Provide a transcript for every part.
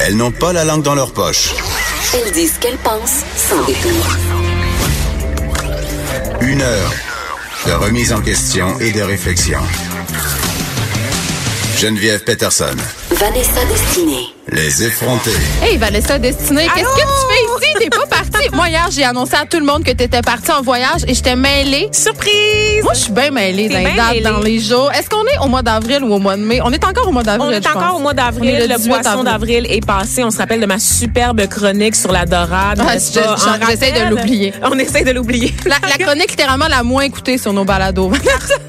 Elles n'ont pas la langue dans leur poche. Elles disent ce qu'elles pensent sans détour. Une heure de remise en question et de réflexion. Geneviève Peterson. Vanessa Destinée. Les effrontés. Hey Vanessa Destinée, qu'est-ce que tu fais ici? T'es pas partie. Moi hier, j'ai annoncé à tout le monde que t'étais partie en voyage et j'étais mêlée. Surprise! Moi, je suis bien mêlée dans les dates, mêlée. dans les jours. Est-ce qu'on est au mois d'avril ou au mois de mai? On est encore au mois d'avril. On est encore au mois d'avril. Le, 18 poisson avril. d'avril est passé. On se rappelle de ma superbe chronique sur la dorade. Ah, je- pas? En j'essaie de l'oublier. On essaie de l'oublier. La, la chronique littéralement la moins écoutée sur nos balados.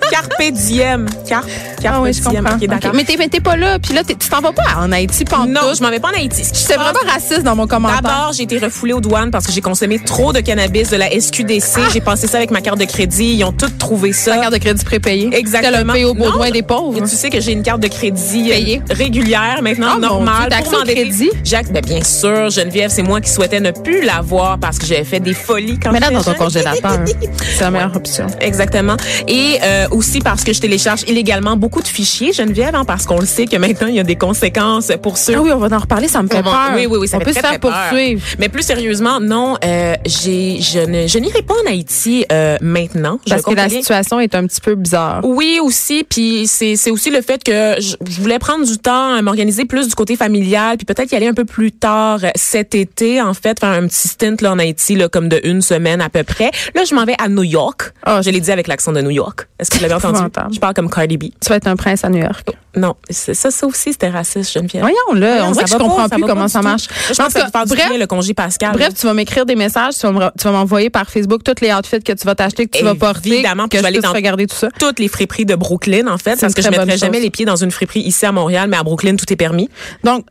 Carpe diem. Carpe, carpe ah oui, je comprends. Mais t'es pas là, puis là, tu t'en vas pas en Haïti pendant Non, je m'en vais pas en Haïti. Passe- vraiment raciste dans mon commentaire. D'abord, j'ai été refoulée aux douanes parce que j'ai consommé trop de cannabis de la SQDC. J'ai passé ça avec ma carte de crédit. Ils ont tous trouvé ça. La carte de crédit prépayée. Exactement. Paye au je- des pauvres. Et tu sais que j'ai une carte de crédit euh, Payée. régulière maintenant, Ah, mon normale. Dieu, m'endetter. crédit? Jacques, ben, bien sûr, Geneviève, c'est moi qui souhaitais ne plus l'avoir parce que j'avais fait des folies quand Mais là, j'étais dans ton congélateur, c'est la meilleure option. Exactement. Et euh, aussi parce que je télécharge illégalement beaucoup de fichiers, Geneviève, hein, parce qu'on le sait que maintenant, il y a des conséquences pour ceux Ah oui, on va en reparler, ça me fait peur. Oui, oui, oui, ça on peut très, se faire poursuivre. Mais plus sérieusement, non, euh, j'ai, je ne, je n'irai pas en Haïti euh, maintenant. Parce que la situation est un petit peu bizarre. Oui, aussi, puis c'est c'est aussi le fait que je, je voulais prendre du temps à m'organiser plus du côté familial, puis peut-être y aller un peu plus tard euh, cet été, en fait, faire un petit stint là en Haïti, là, comme de une semaine à peu près. Là, je m'en vais à New York. Ah, je l'ai dit avec l'accent de New York. Est-ce que vous l'avez entendu? Je parle comme Cardi B. Tu vas être un prince à New York. Non, c'est- ça, ça aussi, c'était raciste, Geneviève. Voyons, là, Voyons, on dirait que je pas, comprends ça plus comment pas ça marche. Je pense que du bref, bien, le congé Pascal. bref, tu vas m'écrire des messages, tu vas m'envoyer par Facebook tous les outfits que tu vas t'acheter, que tu vas porter, Évidemment, que je vais aller dans regarder tout ça. toutes les friperies de Brooklyn, en fait, parce que je mettrais jamais chose. les pieds dans une friperie ici à Montréal, mais à Brooklyn, tout est permis. Donc,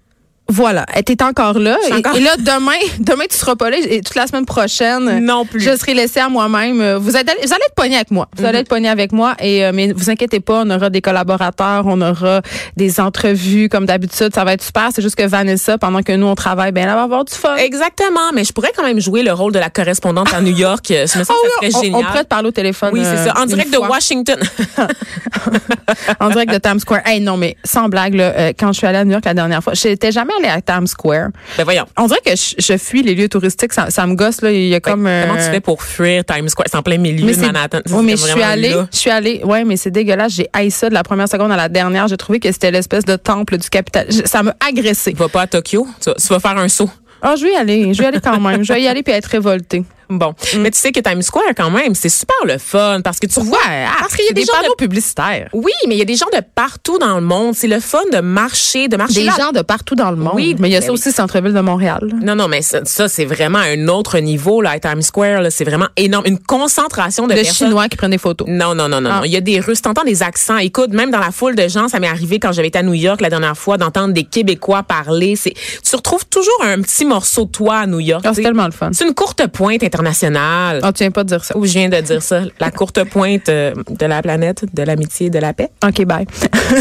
voilà, t'es encore là. Et, encore- et là, demain, demain, tu seras pas là. Et toute la semaine prochaine, Non plus. je serai laissée à moi-même. Euh, Vous, êtes allés- vous allez être pognés avec moi. Vous allez être pognés avec moi. Et, euh, mais vous inquiétez pas, on aura des collaborateurs, on aura des entrevues comme d'habitude. Ça va être super. C'est juste que Vanessa, pendant que nous, on travaille, ben, elle va avoir du fun. Exactement, mais je pourrais quand même jouer le rôle de la correspondante à New York. Euh, Je me sens Ah que oui, ça on, serait génial. on pourrait te parler au téléphone. oui, c'est euh, ça. En une direct de. Washington. en direct de Times Square. Hey, non, mais sans blague, là, euh, quand je suis allée à New York la dernière fois, j'étais jamais allée à Times Square. ben voyons. On dirait que je, je fuis les lieux touristiques. Ça, ça me gosse, là. Il y a comme. Ben, Comment euh, tu fais pour fuir Times Square? C'est en plein milieu Mais de Manhattan. Oui, mais C'est je suis allée, je suis allée, ouais, mais c'est dégueulasse. J'ai haï ça de la première seconde à la dernière. J'ai trouvé que c'était l'espèce de temple du capital. Je- Ça m'a agressé. Va pas à Tokyo? Tu vas, tu vas faire un saut. Ah, je vais y aller. Je vais y aller quand même. Je vais y aller puis être révoltée. Bon. Mm. Mais tu sais que Times Square, quand même, c'est super le fun parce que tu vois. parce qu'il y a des, des gens panneaux de, publicitaires. oui, mais il y a des gens de partout dans le monde. C'est le fun de marcher, de marcher Des là. gens de partout dans le monde. Oui, mais il y a ben ça oui. aussi, centre-ville de Montréal. Non, non, mais ça, ça, c'est vraiment un autre niveau, là, à Times Square, là. C'est vraiment énorme. Une concentration de De personnes. Chinois qui prennent des photos. Non, non, non, non, Ah. non. Il y a des Russes. T'entends des accents. Écoute, même dans la foule de gens, ça m'est arrivé quand j'avais été à New York la dernière fois d'entendre des Québécois parler. C'est, tu retrouves toujours un petit morceau de toi à New York. Ah, tu c'est tellement le fun. C'est une courte pointe internationale. Ah, tu viens pas de dire ça. Où je viens de dire ça. La courte pointe euh, de la planète, de l'amitié, et de la paix. OK, bye.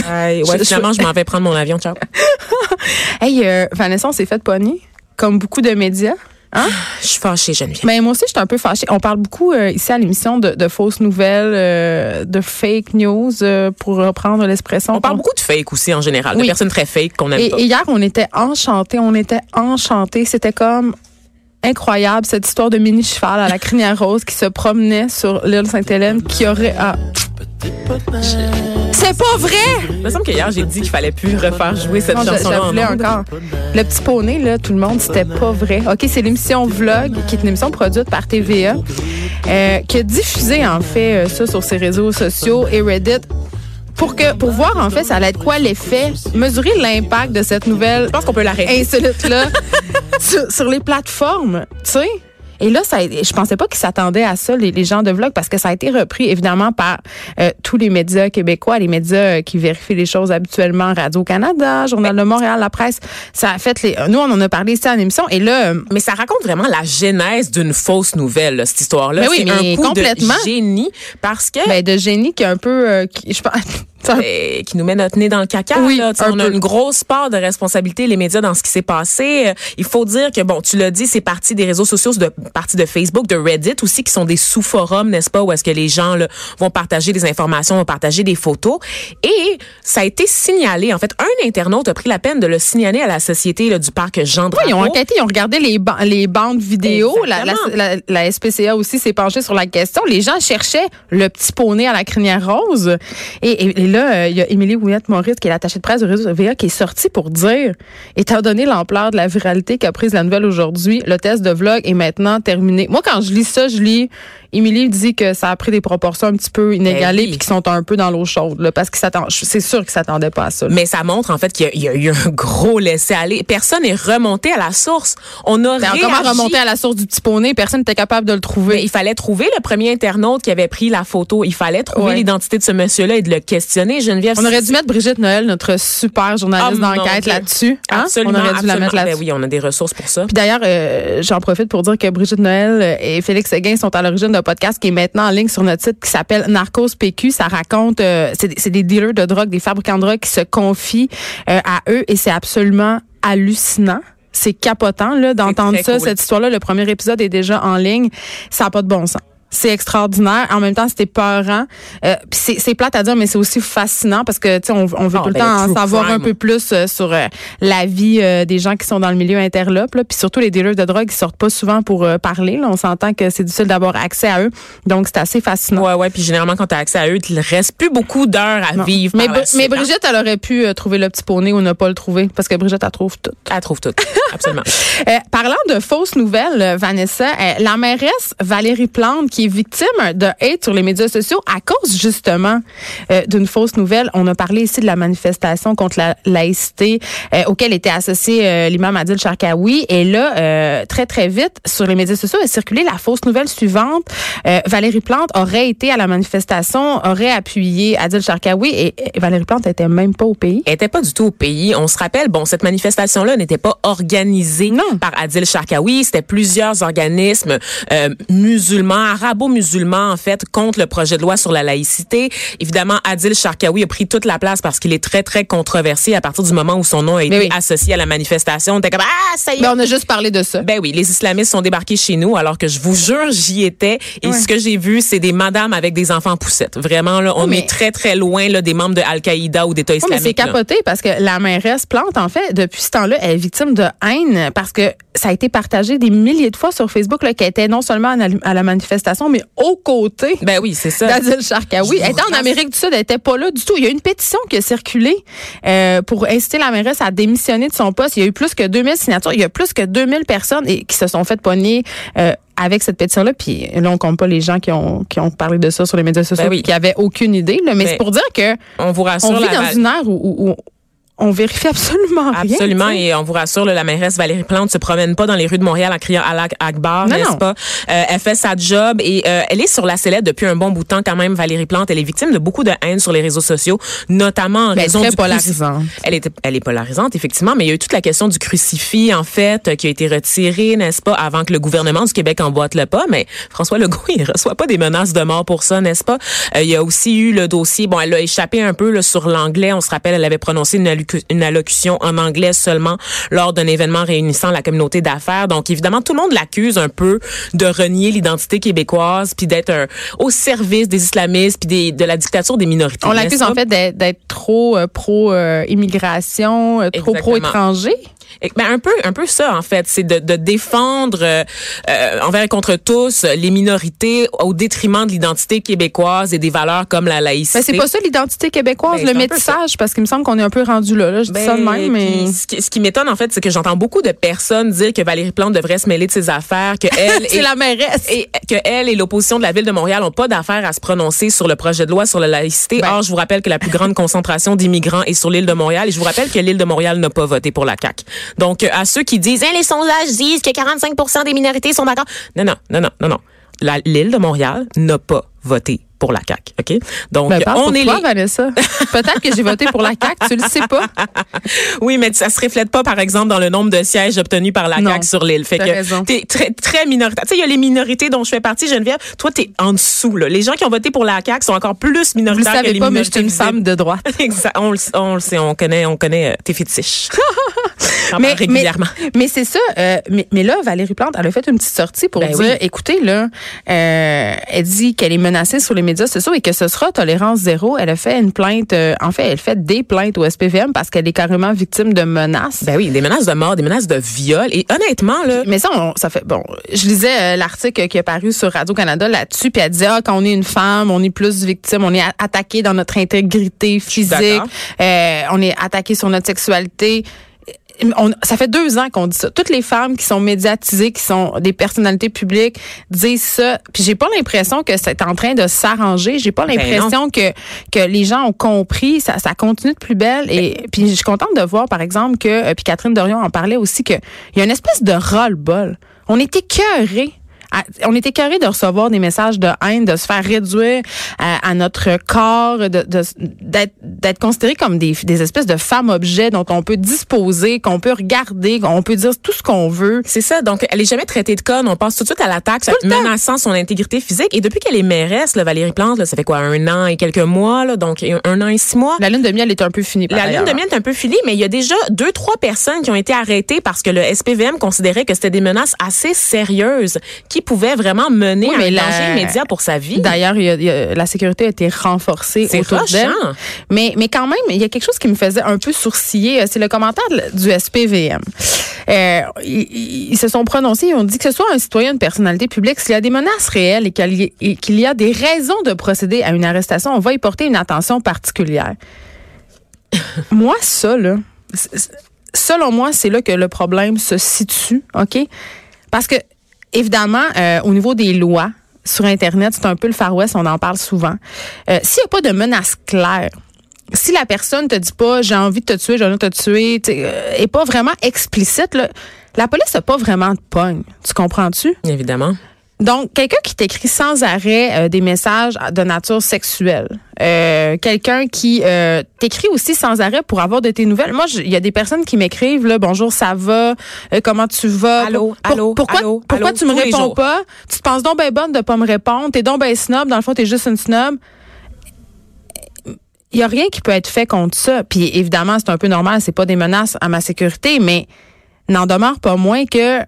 Ouais, ouais, Je- finalement, je m'en vais prendre mon avion. Ciao. hey, euh, Vanessa, on s'est fait pogner, comme beaucoup de médias. Hein? Je suis fâchée, Geneviève. Mais moi aussi, je suis un peu fâchée. On parle beaucoup euh, ici à l'émission de, de fausses nouvelles, euh, de fake news, euh, pour reprendre l'expression. On parle beaucoup de fake aussi, en général. De Oui. personnes très fake qu'on aime Et, pas. et hier, on était enchantés. On était enchantés. C'était comme incroyable cette histoire de mini cheval à la crinière rose qui se promenait sur l'île Sainte-Hélène qui aurait ah. c'est pas vrai Il me semble qu'hier, j'ai dit qu'il fallait plus refaire jouer cette Non, je, je chanson-là. encore. Le petit poney, là, tout le monde, c'était pas vrai. OK, c'est l'émission Vlog, qui est une émission produite par TVA, euh, qui a diffusé, en fait, euh, ça sur ses réseaux sociaux et Reddit. Pour, que, pour voir, en fait, ça allait être quoi l'effet, mesurer l'impact de cette nouvelle Je pense qu'on peut l'arrêter. insolite-là sur, sur les plateformes, tu sais. Et là, ça, je pensais pas qu'ils s'attendaient à ça, les, les gens de vlog, parce que ça a été repris évidemment par euh, tous les médias québécois, les médias euh, qui vérifient les choses habituellement, Radio-Canada, Journal de Montréal, la presse. Ça a fait les. Nous, on en a parlé ici en émission. Et là, euh, Mais ça raconte vraiment la genèse d'une fausse nouvelle, là, cette histoire-là. Mais oui, mais un coup complètement. de génie parce que ben, de génie qui est un peu. qui, je pense, Eh, qui nous met notre nez dans le caca. Oui, là. Un on a peu. une grosse part de responsabilité, les médias, dans ce qui s'est passé. Euh, Il faut dire que, bon, tu l'as dit, c'est parti des réseaux sociaux, c'est de partie de Facebook, de Reddit aussi, qui sont des sous-forums, n'est-ce pas, où est-ce que les gens là, vont partager des informations, vont partager des photos. Et ça a été signalé. En fait, un internaute a pris la peine de le signaler à la société là, du parc Jean Oui, ils ont enquêté, ils ont regardé les, ba- les bandes vidéo. La, SPCA aussi s'est penchée sur la question. Les gens cherchaient le petit poney à la crinière rose. Et, et- et là, euh, il y a Émilie Ouellette-Maurice, qui est l'attachée de presse du réseau VA, qui est sortie pour dire, étant donné l'ampleur de la viralité qu'a prise la nouvelle aujourd'hui, le test de vlog est maintenant terminé. Moi, quand je lis ça, je lis Émilie dit que ça a pris des proportions un petit peu inégalées Ben oui. puis qu'ils sont un peu dans l'eau chaude, là, parce que c'est sûr qu'ils s'attendaient pas à ça. là. Mais ça montre en fait qu'il y a- il y, a eu un gros laisser-aller. Personne n'est remonté à la source. On a Ben, réagi. comment remonter à la source du petit poney? Personne n'était capable de le trouver. Mais il fallait trouver le premier internaute qui avait pris la photo. Il fallait trouver Ouais. l'identité de ce monsieur-là et de le questionner. Geneviève. On aurait dû mettre Brigitte Noël, notre super journaliste mon d'enquête là-dessus. Hein? Absolument. On aurait dû la absolument. mettre là-dessus. Ben oui, on a des ressources pour ça. Puis d'ailleurs, euh, j'en profite pour dire que Brigitte Noël et Félix Seguin sont à l'origine d'un podcast qui est maintenant en ligne sur notre site qui s'appelle Narcos PQ. Ça raconte, euh, c'est des- dealers de drogue, des fabricants de drogue qui se confient euh, à eux et c'est absolument hallucinant. C'est capotant là d'entendre ça, cool. cette histoire-là. Le premier épisode est déjà en ligne. Ça n'a pas de bon sens. C'est extraordinaire. En même temps, c'était peurant. Euh, c'est c'est plate à dire, mais c'est aussi fascinant parce que tu sais, on, on veut Ah, tout le ben, temps en savoir un peu plus euh, sur euh, la vie euh, des gens qui sont dans le milieu interlope. Là. Puis surtout les dealers de drogue, ils sortent pas souvent pour euh, parler. Là. On s'entend que c'est difficile d'avoir accès à eux. Donc c'est assez fascinant. Ouais, ouais. Puis généralement, quand tu as accès à eux, il reste plus beaucoup d'heures à Non. vivre. Mais, par la suite, mais hein. Brigitte, elle aurait pu euh, trouver le petit poney ou ne pas le trouver parce que Brigitte, elle trouve tout. Elle trouve tout. Absolument. Euh, parlant de fausses nouvelles, Vanessa, la mairesse Valérie Plante, qui est victime de hate sur les médias sociaux à cause justement euh, d'une fausse nouvelle. On a parlé ici de la manifestation contre la laïcité euh, auquel était associé euh, l'imam Adil Sharkawi. Et là, euh, très très vite, sur les médias sociaux, a circulé la fausse nouvelle suivante. Euh, Valérie Plante aurait été à la manifestation, aurait appuyé Adil Sharkawi et, et Valérie Plante n'était même pas au pays. Elle était pas du tout au pays. On se rappelle, bon, cette manifestation-là n'était pas organisée Non. par Adil Sharkawi. C'était plusieurs organismes euh, musulmans, arabo-musulmans, en fait, contre le projet de loi sur la laïcité. Évidemment, Adil Sharkawi a pris toute la place parce qu'il est très, très controversé à partir du moment où son nom a été oui. associé à la manifestation. On était comme, ah, ça y est. Mais on a juste parlé de ça. Ben oui, les islamistes sont débarqués chez nous, alors que je vous jure, j'y étais. Et Ouais. ce que j'ai vu, c'est des madames avec des enfants poussettes. Vraiment, là, on mais- est très, très loin là, des membres de Al-Qaïda ou d'État Oui, mais islamique. c'est là. capoté parce que la mairesse Plante, en fait, depuis ce temps-là, elle est victime de haine parce que ça a été partagé des milliers de fois sur Facebook là, qu'elle était non seulement à la, la manifestation, mais aux côtés Ben oui, c'est ça. d'Adil Sharkawi. Je Elle était en. Amérique du Sud, elle était pas là du tout. Il y a une pétition qui a circulé euh, pour inciter la mairesse à démissionner de son poste. Il y a eu plus que 2000 signatures. Il y a plus que 2000 personnes et, qui se sont fait pogner euh, avec cette pétition-là. Puis là, on compte pas les gens qui ont, qui ont parlé de ça sur les médias sociaux Ben oui. qui avaient aucune idée. Là. Mais Ben, c'est pour dire que On vous rassure. on vit la- dans une ère où, où- où on vérifie absolument rien. Absolument, et on vous rassure, là, la mairesse Valérie Plante se promène pas dans les rues de Montréal en criant Allah Akbar, n'est-ce pas? Euh, elle fait sa job et euh, elle est sur la sellette depuis un bon bout de temps quand même, Valérie Plante. Elle est victime de beaucoup de haine sur les réseaux sociaux, notamment en Ben, raison très du polarisante. Elle, était, elle est polarisante, effectivement, mais il y a eu toute la question du crucifix, en fait, qui a été retiré, n'est-ce pas, avant que le gouvernement du Québec emboîte le pas. Mais François Legault, il reçoit pas des menaces de mort pour ça, n'est-ce pas? Euh, il y a aussi eu le dossier, bon, elle a échappé un peu là, sur l'anglais. On se rappelle, elle avait prononcé une, une allocution en anglais seulement lors d'un événement réunissant la communauté d'affaires. Donc, évidemment, tout le monde l'accuse un peu de renier l'identité québécoise puis d'être un- au service des islamistes puis des- de la dictature des minorités. On l'accuse en fait d'être- trop euh, pro euh, immigration, euh, trop Exactement. Et- Ben un peu, un peu ça en fait, c'est de, de défendre euh, euh, envers et contre tous les minorités au détriment de l'identité québécoise et des valeurs comme la laïcité. Mais c'est pas ça l'identité québécoise, Ben, le métissage, parce qu'il me semble qu'on est un peu rendu là. là. Je dis ça de Ben, même, mais ce qui, ce qui m'étonne en fait, c'est que j'entends beaucoup de personnes dire que Valérie Plante devrait se mêler de ses affaires, que elle c'est et- la mairesse. et que elle et l'opposition de la ville de Montréal n'ont pas d'affaires à se prononcer sur le projet de loi sur la laïcité. Ben. Or, je vous rappelle que la plus grande concentration d'immigrants est sur l'île de Montréal et je vous rappelle que l'île de Montréal n'a pas voté pour la CAQ. Donc, euh, à ceux qui disent, Hein, les sondages disent que 45% des minorités sont d'accord. Non, non, non, non, non, non. L'île de Montréal n'a pas voté pour la CAQ. OK? Donc, Ben, on pour est toi, les... Vanessa. Peut-être que j'ai voté pour la CAQ, tu le sais pas. Oui, mais ça se reflète pas, par exemple, dans le nombre de sièges obtenus par la Non, CAQ sur l'île. Fait que t'es très, très minoritaire. Tu sais, il y a les minorités dont je fais partie, Geneviève. Toi, t'es en dessous, là. Les gens qui ont voté pour la CAQ sont encore plus Vous le minoritaires que les pas, mais je suis minorités une femme de droite. Exact. On le, on le sait, on connaît, on connaît euh, tes fétiches. Parle régulièrement. Mais, mais c'est ça. euh, mais, mais là, Valérie Plante, elle a fait une petite sortie pour Ben dire, oui. écoutez, là, euh, elle dit qu'elle est menacée sur les médias sociaux et que ce sera tolérance zéro. Elle a fait une plainte, euh, en fait, elle fait des plaintes au SPVM parce qu'elle est carrément victime de menaces. Ben oui, des menaces de mort, des menaces de viol. Et honnêtement, là, Mais ça, on- ça fait bon. Je lisais euh, l'article qui est paru sur Radio Canada là-dessus, puis elle disait ah, quand on est une femme, on est plus victime, on est attaqué dans notre intégrité physique, euh, on est attaqué sur notre sexualité. On- ça fait deux ans qu'on dit ça. Toutes les femmes qui sont médiatisées, qui sont des personnalités publiques, disent ça. Puis j'ai pas l'impression que c'est en train de s'arranger. J'ai pas Ben l'impression que que les gens ont compris. Ça, ça continue de plus belle. Et puis je suis contente de voir, par exemple, que euh, puis Catherine Dorion en parlait aussi que il y a une espèce de ras-le-bol. On est écœurés. On est écœurés de recevoir des messages de haine, de se faire réduire à, à notre corps, de- d'être d'être considérés comme des, des espèces de femmes objets dont on peut disposer, qu'on peut regarder, qu'on peut dire tout ce qu'on veut. c'est ça. Donc, elle est jamais traitée de conne. On passe tout de suite à le temps. menaçant son intégrité physique. Et depuis qu'elle est mairesse, là, Valérie Plante, là, ça fait quoi, un an et quelques mois, là, donc un, an et six mois? La lune de miel est un peu finie. La ailleurs. de miel est un peu finie, mais il y a déjà deux, trois personnes qui ont été arrêtées parce que le SPVM considérait que c'était des menaces assez sérieuses qui pouvaient vraiment mener Oui, à un la- danger immédiat pour sa vie. D'ailleurs, la sécurité a été renforcée autour d'elle. Mais, mais quand même, il y a quelque chose qui me faisait un peu sourciller. euh, C'est le commentaire du SPVM. Euh, ils, se sont prononcés, ils ont dit que ce soit un citoyen, une personnalité publique, s'il y a des menaces réelles et qu'il y, a- des raisons de procéder à une arrestation, on va y porter une attention particulière. moi, ça, là, selon moi, c'est là que le problème se situe, OK? Parce que, évidemment, euh, au niveau des lois, sur Internet, c'est un peu le Far West, on en parle souvent. Euh, S'il n'y a pas de menace claire, si la personne te dit pas j'ai envie de te tuer, j'ai envie de te tuer, tu sais, euh, pas vraiment explicite, la police n'a pas vraiment de pogne. Tu comprends-tu? Évidemment. Donc, quelqu'un qui t'écrit sans arrêt euh, des messages de nature sexuelle, euh, quelqu'un qui euh, t'écrit aussi sans arrêt pour avoir de tes nouvelles. Moi, il y a des personnes qui m'écrivent là, bonjour, ça va, Euh, comment tu vas, Allô, Pour- allô, pourquoi, allô, pourquoi allô, tu me réponds pas? Tu te penses donc ben bonne de pas me répondre, t'es donc ben snob, dans le fond t'es juste une snob. Il y a rien qui peut être fait contre ça. Puis évidemment, c'est un peu normal, c'est pas des menaces à ma sécurité, mais n'en demeure pas moins que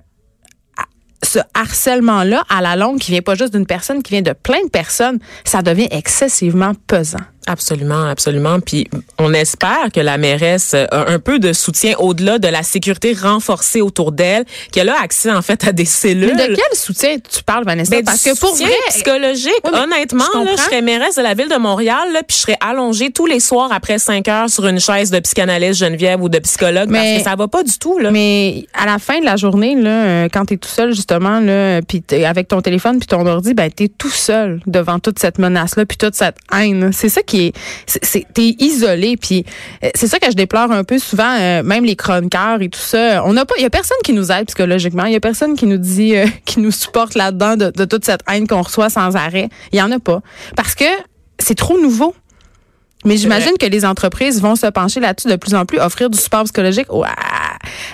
ce harcèlement-là, à la longue, qui vient pas juste d'une personne, qui vient de plein de personnes, ça devient excessivement pesant. Absolument, absolument. Puis on espère que la mairesse a un peu de soutien au-delà de la sécurité renforcée autour d'elle, qu'elle a accès en fait à des cellules. Mais de quel soutien tu parles, Vanessa? Ben, Parce du que pour soutien vrai, psychologique, Oui, honnêtement, je là, serais mairesse de la ville de Montréal, là, puis je serais allongée tous les soirs après 5 heures sur une chaise de psychanalyste Geneviève ou de psychologue Mais- parce que ça va pas du tout là. Mais à la fin de la journée, là, euh, quand tu es tout seul, justement, là, puis avec ton téléphone puis ton ordi, ben, tu es tout seul devant toute cette menace-là puis toute cette haine. C'est ça qui est. c'est- T'es isolé. Puis euh, c'est ça que je déplore un peu souvent, euh, même les chroniqueurs et tout ça. On n'a pas. Il y a personne qui nous aide psychologiquement. Il y a personne qui nous dit, euh, qui nous supporte là-dedans de, de toute cette haine qu'on reçoit sans arrêt. Il y en a pas. Parce que c'est trop nouveau. Mais j'imagine que les entreprises vont se pencher là-dessus de plus en plus, offrir du support psychologique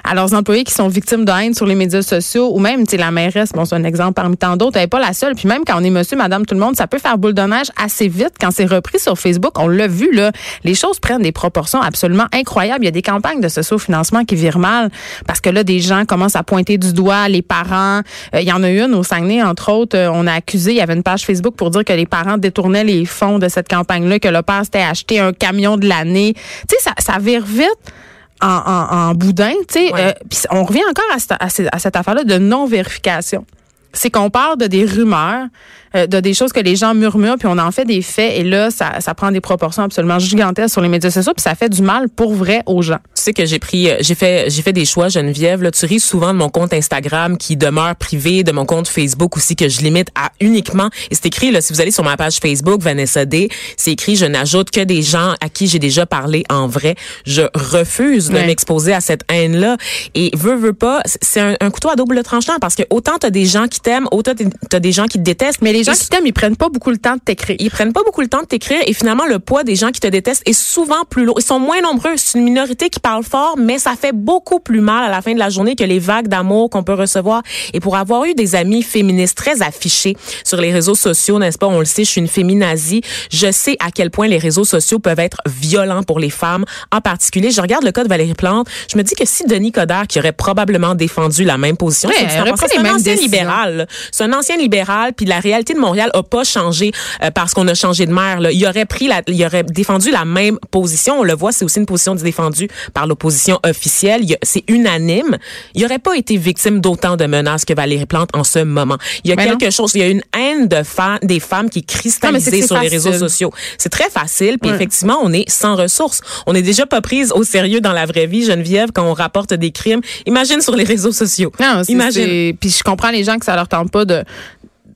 à, leurs employés qui sont victimes de haine sur les médias sociaux ou même, tu la mairesse, bon, c'est un exemple parmi tant d'autres, elle n'est pas la seule. Puis même quand on est monsieur, madame, tout le monde, ça peut faire boule de neige assez vite quand c'est repris sur Facebook. On l'a vu, là. Les choses prennent des proportions absolument incroyables. Il y a des campagnes de socio-financement qui virent mal parce que là, des gens commencent à pointer du doigt les parents. Euh, il y en a une au Saguenay, entre autres, euh, on a accusé, il y avait une page Facebook pour dire que les parents détournaient les fonds de cette campagne-là, que le père s'était acheté un camion de l'année. Tu sais, ça, ça vire vite. En, en, en boudin, tu sais, Ouais. euh, puis on revient encore à cette, à cette- à cette affaire-là de non-vérification. C'est qu'on parle de des rumeurs, euh, de des choses que les gens murmurent, puis on en fait des faits, et là, ça, ça prend des proportions absolument gigantesques sur les médias sociaux, puis ça fait du mal pour vrai aux gens. Tu sais que j'ai pris, euh, j'ai fait, j'ai fait des choix, Geneviève. Là, tu ris souvent de mon compte Instagram qui demeure privé, de mon compte Facebook aussi que je limite à uniquement. Et c'est écrit là, si vous allez sur ma page Facebook Vanessa D, c'est écrit, je n'ajoute que des gens à qui j'ai déjà parlé en vrai. Je refuse de Ouais. m'exposer à cette haine là. Et veux veux pas, c'est un, un couteau à double tranchant parce que autant t'as des gens qui t'aiment, autant t'as des gens qui te détestent. Mais les gens qui t'aiment, ils prennent pas beaucoup le temps de t'écrire. Ils prennent pas beaucoup le temps de t'écrire et finalement le poids des gens qui te détestent est souvent plus lourd. Ils sont moins nombreux. C'est une minorité qui parle fort, mais ça fait beaucoup plus mal à la fin de la journée que les vagues d'amour qu'on peut recevoir. Et pour avoir eu des amis féministes très affichés sur les réseaux sociaux, n'est-ce pas? On le sait, je suis une féminazie. Je sais à quel point les réseaux sociaux peuvent être violents pour les femmes en particulier. Je regarde le cas de Valérie Plante. Je me dis que si Denis Coderre, qui aurait probablement défendu la même position, Ouais, c'est les un ancien libéral. C'est un ancien libéral, puis la réalité de Montréal a pas changé euh, parce qu'on a changé de maire. Là. Il aurait pris, la, il aurait défendu la même position. On le voit, c'est aussi une position défendue par l'opposition officielle. C'est unanime. Il aurait pas été victime d'autant de menaces que Valérie Plante en ce moment. Il y a Mais non. quelque chose. Il y a une haine de fa- des femmes qui est Non, cristallisée sur les réseaux sociaux. C'est très facile. Puis Ouais. effectivement, on est sans ressources. On n'est déjà pas prise au sérieux dans la vraie vie, Geneviève, quand on rapporte des crimes. Imagine sur les réseaux sociaux. Non, Imagine. Puis je comprends les gens que ça leur tente pas de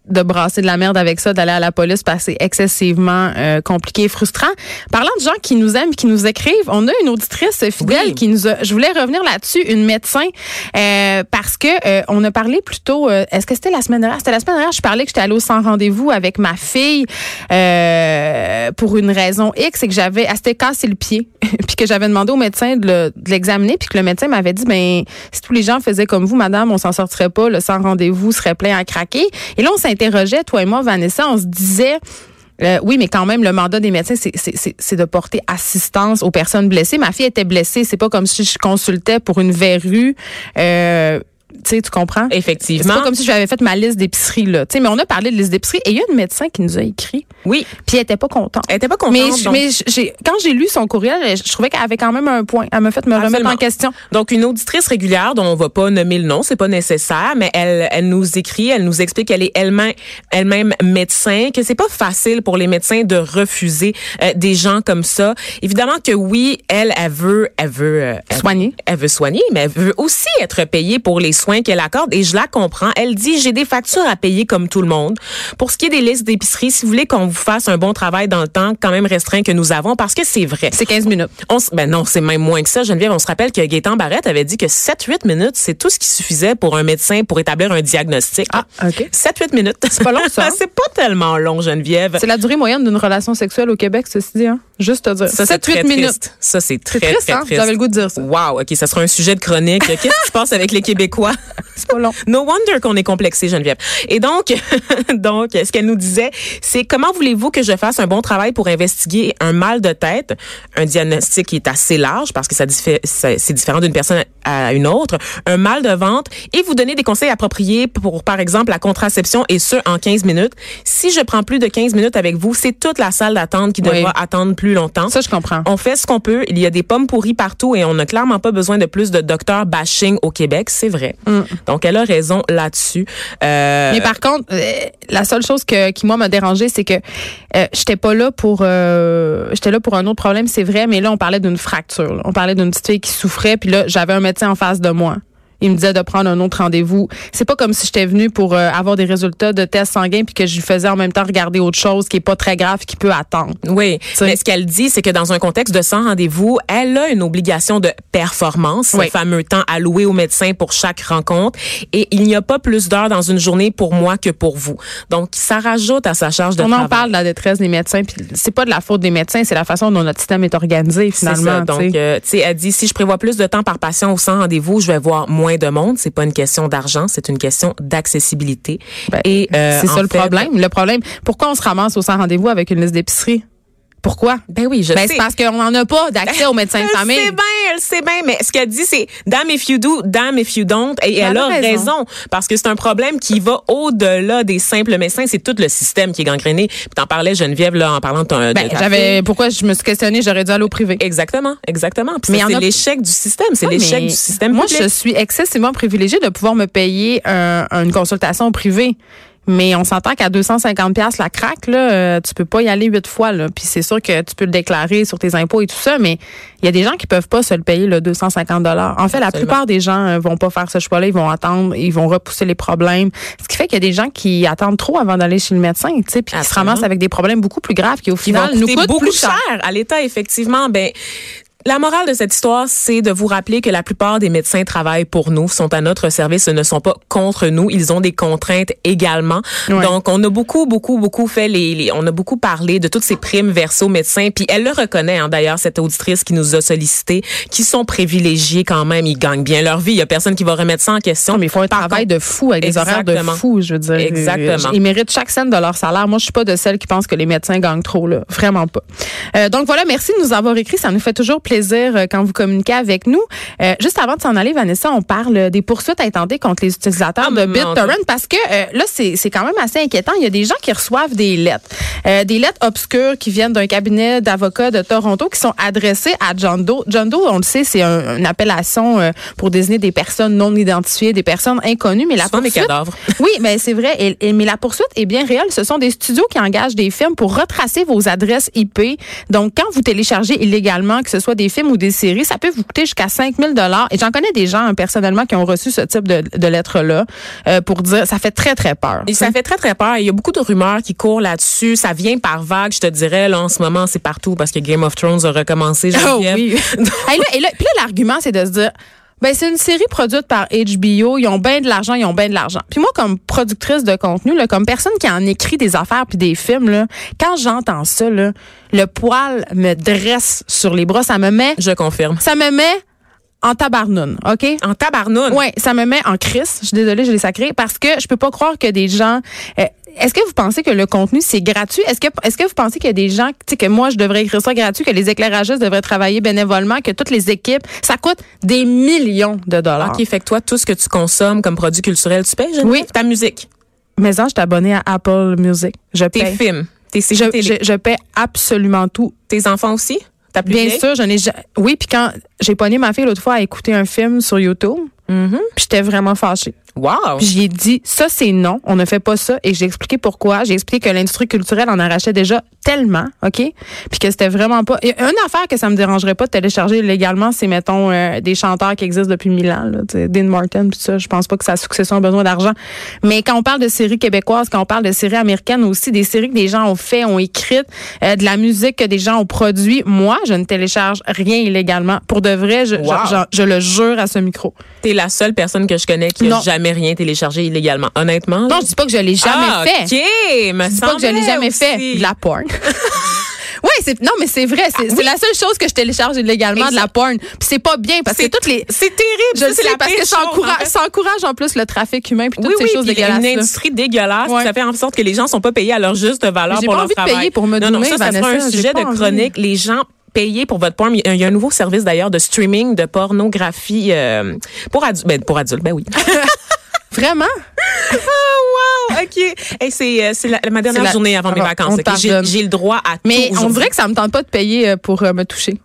de brasser de la merde avec ça, d'aller à la police parce que c'est excessivement euh, compliqué et frustrant. Parlant de gens qui nous aiment, qui nous écrivent, on a une auditrice fidèle Oui. qui nous a. Je voulais revenir là-dessus, une médecin, euh, parce que euh, on a parlé plutôt. euh, Est-ce que c'était la semaine dernière? C'était la semaine dernière. Je parlais que j'étais allée au sans rendez-vous avec ma fille euh, pour une raison X, et que j'avais, elle s'était cassé le pied, puis que j'avais demandé au médecin de le- l'examiner, puis que le médecin m'avait dit, ben si tous les gens faisaient comme vous, madame, on s'en sortirait pas, le sans rendez-vous serait plein à craquer. Et là, on toi et moi, Vanessa, on se disait. euh, oui, mais quand même, le mandat des médecins, c'est de porter assistance aux personnes blessées. Ma fille était blessée. C'est pas comme si je consultais pour une verrue. Euh, tu sais, tu comprends? C'est Effectivement. pas comme si j'avais fait ma liste d'épicerie, là. Tu sais, mais on a parlé de liste d'épicerie et il y a une médecin qui nous a écrit. Oui. Puis elle était pas contente. Elle était pas contente. Mais, donc- mais j'ai, quand j'ai lu son courriel, je trouvais qu'elle avait quand même un point. Elle m'a fait me remettre en question. Donc, une auditrice régulière dont on va pas nommer le nom, c'est pas nécessaire, mais elle, elle nous écrit, elle nous explique qu'elle est elle-même, elle-même médecin, que c'est pas facile pour les médecins de refuser euh, des gens comme ça. Évidemment que oui, elle, elle veut, elle veut euh, elle- Soigner. Elle veut soigner, mais elle veut aussi être payée pour les soins qu'elle accorde. Et je la comprends. Elle dit, j'ai des factures à payer comme tout le monde. Pour ce qui est des listes d'épicerie, si vous voulez qu'on vous fasse un bon travail dans le temps, quand même restreint que nous avons, parce que c'est vrai. C'est 15 minutes. On ben non, c'est même moins que ça, Geneviève. On se rappelle que Gaétan Barrette avait dit que 7-8 minutes, c'est tout ce qui suffisait pour un médecin pour établir un diagnostic. Ah, OK. 7-8 minutes. C'est pas long, ça, hein? c'est pas tellement long, Geneviève. C'est la durée moyenne d'une relation sexuelle au Québec, ceci dit, hein? Juste te dire. Ça, c'est 7-8 très minutes. triste. Ça, c'est très, triste, très hein? triste. J'avais le goût de dire ça. Wow, OK, ça sera un sujet de chronique. Qu'est-ce qui se passe avec les Québécois? C'est pas long. No wonder qu'on est complexé, Geneviève. Et donc, donc, ce qu'elle nous disait, c'est comment voulez-vous que je fasse un bon travail pour investiguer un mal de tête, un diagnostic qui est assez large parce que ça c'est différent d'une personne à une autre, un mal de ventre et vous donner des conseils appropriés pour, par exemple, la contraception et ce, en 15 minutes. Si je prends plus de 15 minutes avec vous, c'est toute la salle d'attente qui Oui. devra attendre plus longtemps. Ça, je comprends. On fait ce qu'on peut. Il y a des pommes pourries partout et on n'a clairement pas besoin de plus de docteurs bashing au Québec, c'est vrai. Donc, elle a raison là-dessus. Euh, Mm. Mais par contre, euh, la seule chose que, qui moi m'a dérangé, c'est que euh, j'étais pas là pour euh, j'étais là pour un autre problème, c'est vrai, mais là on parlait d'une fracture. là. On parlait d'une petite fille qui souffrait, puis là j'avais un médecin en face de moi. Il me disait de prendre un autre rendez-vous. C'est pas comme si j'étais venue pour euh, avoir des résultats de tests sanguins puis que je lui faisais en même temps regarder autre chose qui est pas très grave qui peut attendre. Oui, mais ce qu'elle dit, c'est que dans un contexte de sans rendez-vous, elle a une obligation de performance, Oui. ce fameux temps alloué au médecin pour chaque rencontre, et il n'y a pas plus d'heures dans une journée pour moi que pour vous. Donc, ça rajoute à sa charge de On travail. en parle de la détresse des médecins, puis c'est pas de la faute des médecins, c'est la façon dont notre système est organisé ça. finalement. Donc, tu sais. euh, tu sais, elle dit si je prévois plus de temps par patient au sans rendez-vous, je vais voir moins de monde. C'est pas une question d'argent, c'est une question d'accessibilité. Ben, Et euh, c'est ça le problème. Le problème, pourquoi on se ramasse au sans rendez-vous avec une liste d'épicerie? Pourquoi? Ben oui, je Ben, sais. c'est parce qu'on n'en a pas d'accès au médecin de famille. sait bien, elle sait bien, mais ce qu'elle dit, c'est damn if you do, damn if you don't. Et elle, Elle a raison. raison. parce que c'est un problème qui va au-delà des simples médecins. C'est tout le système qui est gangréné. Puis t'en parlais, Geneviève, là, en parlant de ton. Ben, j'avais, pourquoi je me suis questionnée, j'aurais dû aller au privé. Exactement, exactement. Puis Mais c'est a- l'échec du système. C'est l'échec du système Moi, public. je suis excessivement privilégiée de pouvoir me payer un- une consultation au privé. Mais on s'entend qu'à 250 pièces la craque là, euh, tu peux pas y aller huit fois là. Puis c'est sûr que tu peux le déclarer sur tes impôts et tout ça, mais il y a des gens qui peuvent pas se le payer le 250 dollars. En fait, la plupart des gens euh, vont pas faire ce choix-là, ils vont attendre, ils vont repousser les problèmes. Ce qui fait qu'il y a des gens qui attendent trop avant d'aller chez le médecin, tu sais, puis qui se ramassent avec des problèmes beaucoup plus graves qui au qui final nous coûtent beaucoup plus cher. cher à l'État, effectivement. Ben, La morale de cette histoire, c'est de vous rappeler que la plupart des médecins travaillent pour nous, sont à notre service, ne sont pas contre nous. Ils ont des contraintes également. Ouais. Donc, on a beaucoup, beaucoup, beaucoup fait les, les- on a beaucoup parlé de toutes ces primes versées aux médecins. Puis elle le reconnaît, hein, d'ailleurs, cette auditrice qui nous a sollicité, qui sont privilégiés quand même. Ils gagnent bien leur vie. Il y a personne qui va remettre ça en question. Non, mais ils font un Par travail contre- de fou avec des horaires de fou, je veux dire. Exactement. Ils méritent chaque scène de leur salaire. Moi, je suis pas de celles qui pensent que les médecins gagnent trop, là. Vraiment pas. Euh, donc voilà, merci de nous avoir écrit. Ça nous fait toujours plaisir euh, quand vous communiquez avec nous. Euh, juste avant de s'en aller, Vanessa, on parle des poursuites intentées contre les utilisateurs Ah, de BitTorrent parce que euh, là, c'est c'est quand même assez inquiétant. Il y a des gens qui reçoivent des lettres. Euh, des lettres obscures qui viennent d'un cabinet d'avocats de Toronto qui sont adressées à John Doe. John Doe, on le sait, c'est un- une appellation pour désigner des personnes non identifiées, des personnes inconnues. Mais la Souvent des poursuite- cadavres. oui, mais c'est vrai. Et, et- mais la poursuite est bien réelle. Ce sont des studios qui engagent des films pour retracer vos adresses IP. Donc, quand vous téléchargez illégalement, que ce soit des films ou des séries, ça peut vous coûter jusqu'à 5000 dollars. Et j'en connais des gens hein, personnellement qui ont reçu ce type de, de lettres-là euh, pour dire, ça fait très très peur. Et ça fait très, très peur. Il y a beaucoup de rumeurs qui courent là-dessus. Ça vient par vague, je te dirais. Là, en ce moment, c'est partout parce que Game of Thrones a recommencé. Oh oui. Hey, là, et là, puis là, l'argument, c'est de se dire. Ben, c'est une série produite par HBO. Ils ont bien de l'argent, ils ont bien de l'argent. Puis moi, comme productrice de contenu, là, comme personne qui en écrit des affaires puis des films, là, quand j'entends ça, là, le poil me dresse sur les bras. Ça me met, Je confirme. ça me met en tabarnoune, OK? En tabarnoune. Ouais, ça me met en crise. Je suis désolée, je l'ai sacré parce que je peux pas croire que des gens. euh, est-ce que vous pensez que le contenu c'est gratuit? Est-ce que est-ce que vous pensez qu'il y a des gens, que moi je devrais écrire ça gratuit, que les éclairagistes devraient travailler bénévolement, que toutes les équipes, ça coûte des millions de dollars. OK, fait que toi, tout ce que tu consommes comme produit culturel, tu payes? Oui. Ta musique, Mais ça, je suis abonnée à Apple Music. Je tes paie. films, tes Je, je, je paie absolument tout. tes enfants aussi? Plus Bien vieille? sûr, je n'ai ja- oui, puis quand j'ai pogné ma fille l'autre fois à écouter un film sur YouTube, Mhm. puis j'étais vraiment fâchée. Wow. Puis j'y ai dit, ça c'est non, on ne fait pas ça. Et j'ai expliqué pourquoi. J'ai expliqué que l'industrie culturelle en arrachait déjà tellement, OK? Puis que c'était vraiment pas... Et une affaire que ça me dérangerait pas de télécharger légalement, c'est, mettons, euh, des chanteurs qui existent depuis mille ans. Là, Tu sais, Dean Martin, puis ça, je pense pas que sa succession a besoin d'argent. Mais quand on parle de séries québécoises, quand on parle de séries américaines aussi, des séries que des gens ont fait, ont écrites, euh, de la musique que des gens ont produit, moi, je ne télécharge rien illégalement. Pour de vrai, je, je- Wow. je- je le jure à ce micro. T'es la seule personne que je connais qui Non. a jamais rien téléchargé illégalement. Honnêtement. Non, je dis pas que je l'ai jamais ah, fait. OK. Me Je dis pas que je l'ai jamais aussi. fait. De la porn. Oui, c'est non mais c'est vrai, c'est c'est la seule chose que je télécharge illégalement de la porn. Puis c'est pas bien parce que toutes les C'est terrible. je le c'est sais la parce que ça en encourage, fait. ça encourage en plus le trafic humain puis toutes oui, ces oui, choses dégueulasses. une là. industrie dégueulasse. Ouais. Ça fait en sorte que les gens sont pas payés à leur juste valeur pour pas leur envie de travail. payer pour me Non, non, ça, ça sera un sujet de envie. chronique. Les gens payés pour votre porn. Il y a un nouveau service d'ailleurs de streaming de pornographie euh, pour adultes. Ben, pour adultes, ben oui. Vraiment? Oh, wow, OK. Hey, c'est euh, c'est la- ma dernière C'est la- journée avant mes on vacances. te ok? J'ai le droit à Mais tout on aujourd'hui. dirait que ça me tente pas de payer euh, pour euh, me toucher.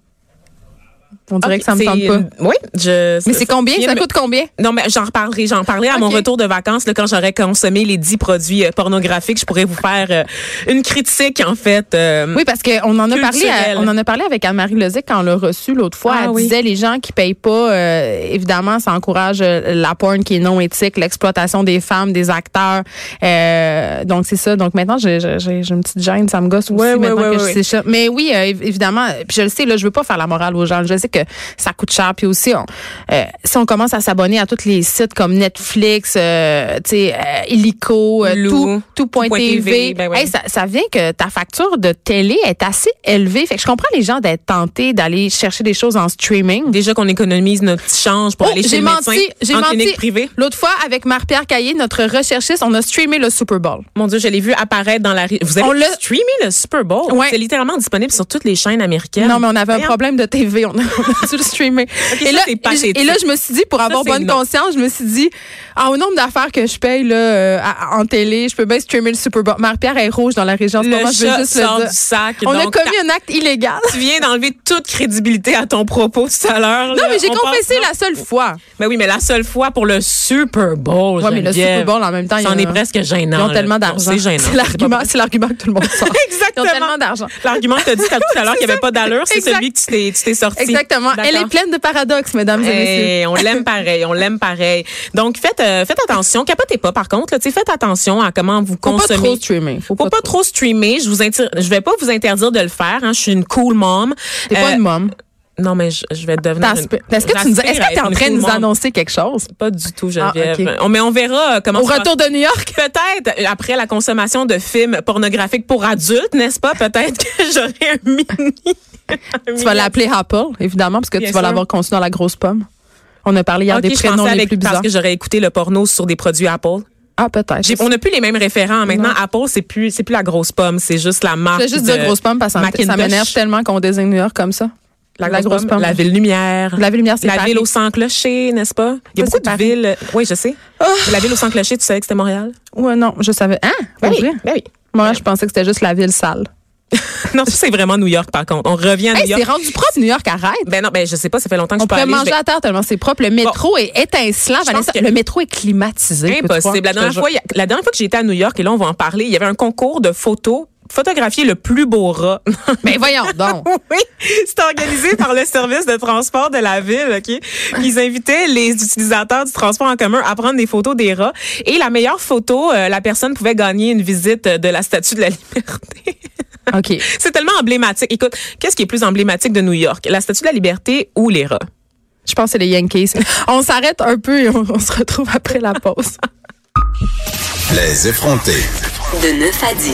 On dirait que ça me tente pas. Oui, je. Mais c'est combien? Ça coûte combien? Non, mais j'en reparlerai. J'en parlerai à mon retour de vacances, là, quand j'aurai consommé les dix produits euh, pornographiques. Je pourrais vous faire euh, une critique, en fait. euh, Oui, parce qu'on en a parlé, à- on en a parlé avec Anne-Marie Lozic quand on l'a reçue l'autre fois. Ah Elle oui. disait les gens qui payent pas, euh, évidemment, ça encourage la porn qui est non éthique, l'exploitation des femmes, des acteurs. Euh, donc c'est ça. Donc maintenant, j'ai une petite gêne, ça me gosse aussi ouais, maintenant ouais, que je sais ça. Mais oui, év- évidemment. Puis je le sais, là, je veux pas faire la morale aux gens. Je sais que ça coûte cher. Puis aussi, on- euh, si on commence à s'abonner à tous les sites comme Netflix, euh, tu sais, euh, Illico, euh, Lou, tout, tout.tv, Tout point TV, ben ouais. Hey, ça, ça vient que ta facture de télé est assez élevée. Fait que je comprends les gens d'être tentés d'aller chercher des choses en streaming. Déjà qu'on économise notre change pour Oh, aller chez le médecin j'ai en menti. clinique privée. L'autre fois, avec Marie-Pierre Caillé, notre recherchiste, on a streamé le Super Bowl. Mon Dieu, je l'ai vu apparaître dans la... Vous On avez l'a- streamé le Super Bowl? Ouais. C'est littéralement disponible sur toutes les chaînes américaines. Non, mais on avait un problème de TV. On a, dû le streamer. ça, et, là, et là, je me suis dit, pour avoir bonne non. conscience, je me suis dit, ah, au nombre d'affaires que je paye là, euh, à- en télé, je peux bien streamer le Super Bowl. Marie-Pierre est rouge dans la région. Le moment, je veux chat juste sort le du sac. On a commis un acte illégal. Tu viens d'enlever toute crédibilité à ton propos tout à l'heure. Non, là. mais j'ai On confessé pense- la seule fois. Mais oui, mais la seule fois pour le Super Bowl. Ouais, mais le. Super Bowl, en même temps, il y en est presque gênant. Ils ont tellement d'argent. C'est gênant. C'est l'argument, c'est l'argument que tout le monde sort. Ils Exactement. ont tellement d'argent. L'argument que tu as dit tout à l'heure qu'il n'y avait pas d'allure, c'est celui que tu t'es sorti. Exactement. Elle est pleine de paradoxes, mesdames et messieurs. On l'aime pareil, on l'aime pareil. Donc faites euh, faites attention, capotez pas par contre, là, faites attention à comment vous Faut pas consommez. trop streamer. Faut, Faut pas trop streamer, je vous je vais pas vous interdire de le faire, hein, je suis une cool mom. T'es pas Euh, une môme. Non, mais je, je vais devenir. Est-ce que tu nous, est-ce que t'es en train de nous annoncer quelque chose? Pas du tout, Ah, Geneviève. ok. On- mais on verra euh, comment Au va- retour de New York? Peut-être après la consommation de films pornographiques pour adultes, n'est-ce pas? Peut-être que j'aurai un mini. Tu vas l'appeler Apple, évidemment, parce que Bien tu vas l'avoir conçu dans la grosse pomme. On a parlé hier des prénoms les plus parce bizarres. que j'aurais écouté le porno sur des produits Apple. Ah, peut-être. On n'a plus les mêmes référents. Maintenant, Non. Apple, c'est plus, c'est plus la grosse pomme, c'est juste la marque. Je vais juste de dire grosse pomme parce que ça m'énerve tellement qu'on désigne New York comme ça. La, La grosse, pomme. pomme. La ville lumière. La ville lumière, c'est La Paris. ville au sans clocher, n'est-ce pas? Il y a Ça, beaucoup de Paris. villes. Oui, je sais. La ville au sans clocher, tu savais que c'était Montréal? Ouais, non, je savais. Hein? Pour vrai? ben oui. Moi, je pensais que c'était juste la ville sale. Non, ça, c'est vraiment New York, par contre. On revient à New Hey, c'est York. rendu propre, New York, arrête. Ben non, ben je sais pas, ça fait longtemps que On je peux aller. je manger vais- à terre tellement c'est propre. Le métro est étincelant, Vanessa. que- Le métro est climatisé. Impossible. La dernière, fois, a- la dernière fois que été à New York, et là, on va en parler, il y avait un concours de photos. Photographier le plus beau rat. Mais voyons donc. oui, c'était organisé par le service de transport de la ville, OK? Ils invitaient les utilisateurs du transport en commun à prendre des photos des rats. Et la meilleure photo, euh, la personne pouvait gagner une visite de la Statue de la Liberté. OK. C'est tellement emblématique. Écoute, qu'est-ce qui est plus emblématique de New York? La Statue de la Liberté ou les rats? Je pense que c'est les Yankees. On s'arrête un peu et on, on se retrouve après la pause. Les effrontés. De 9 à 10.